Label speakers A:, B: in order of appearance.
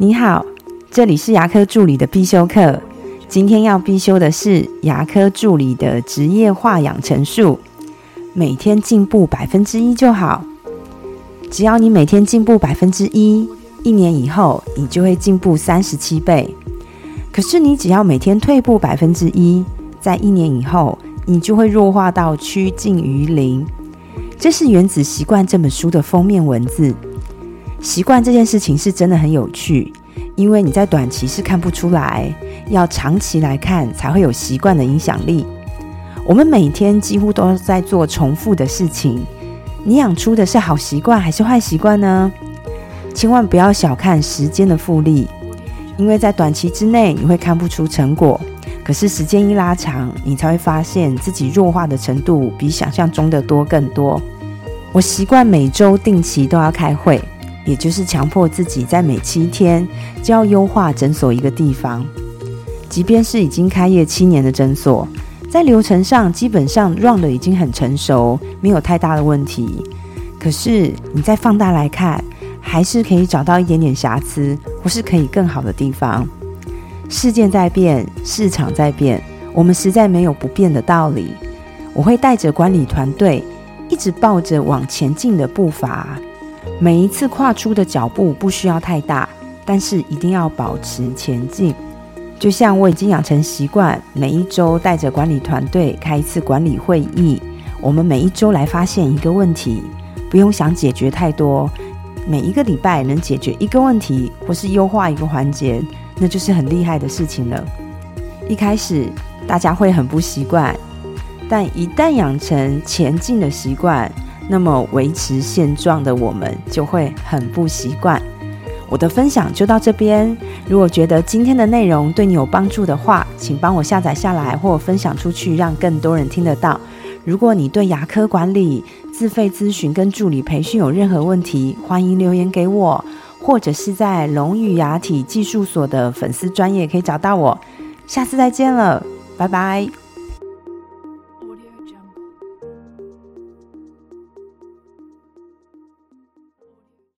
A: 你好，这里是牙科助理的必修课。今天要必修的是牙科助理的职业化养成术。每天进步百分之一就好，只要你每天进步百分之一，一年以后你就会进步三十七倍。可是你只要每天退步百分之一，在一年以后，你就会弱化到趋近于零。这是《原子习惯》这本书的封面文字。习惯这件事情是真的很有趣，因为你在短期是看不出来，要长期来看才会有习惯的影响力。我们每天几乎都在做重复的事情，你养出的是好习惯还是坏习惯呢？千万不要小看时间的复利，因为在短期之内你会看不出成果，可是时间一拉长，你才会发现自己弱化的程度比想象中的多更多。我习惯每周定期都要开会。也就是强迫自己在每七天就要优化诊所一个地方，即便是已经开业七年的诊所，在流程上基本上 run 的已经很成熟，没有太大的问题。可是你再放大来看，还是可以找到一点点瑕疵，或是可以更好的地方。事件在变，市场在变，我们实在没有不变的道理。我会带着管理团队，一直抱着往前进的步伐。每一次跨出的脚步不需要太大，但是一定要保持前进。就像我已经养成习惯，每一周带着管理团队开一次管理会议。我们每一周来发现一个问题，不用想解决太多。每一个礼拜能解决一个问题，或是优化一个环节，那就是很厉害的事情了。一开始大家会很不习惯，但一旦养成前进的习惯。那么维持现状的我们就会很不习惯。我的分享就到这边。如果觉得今天的内容对你有帮助的话，请帮我下载下来或分享出去，让更多人听得到。如果你对牙科管理、自费咨询跟助理培训有任何问题，欢迎留言给我，或者是在龙语牙体技术所的粉丝专业可以找到我。下次再见了，拜拜。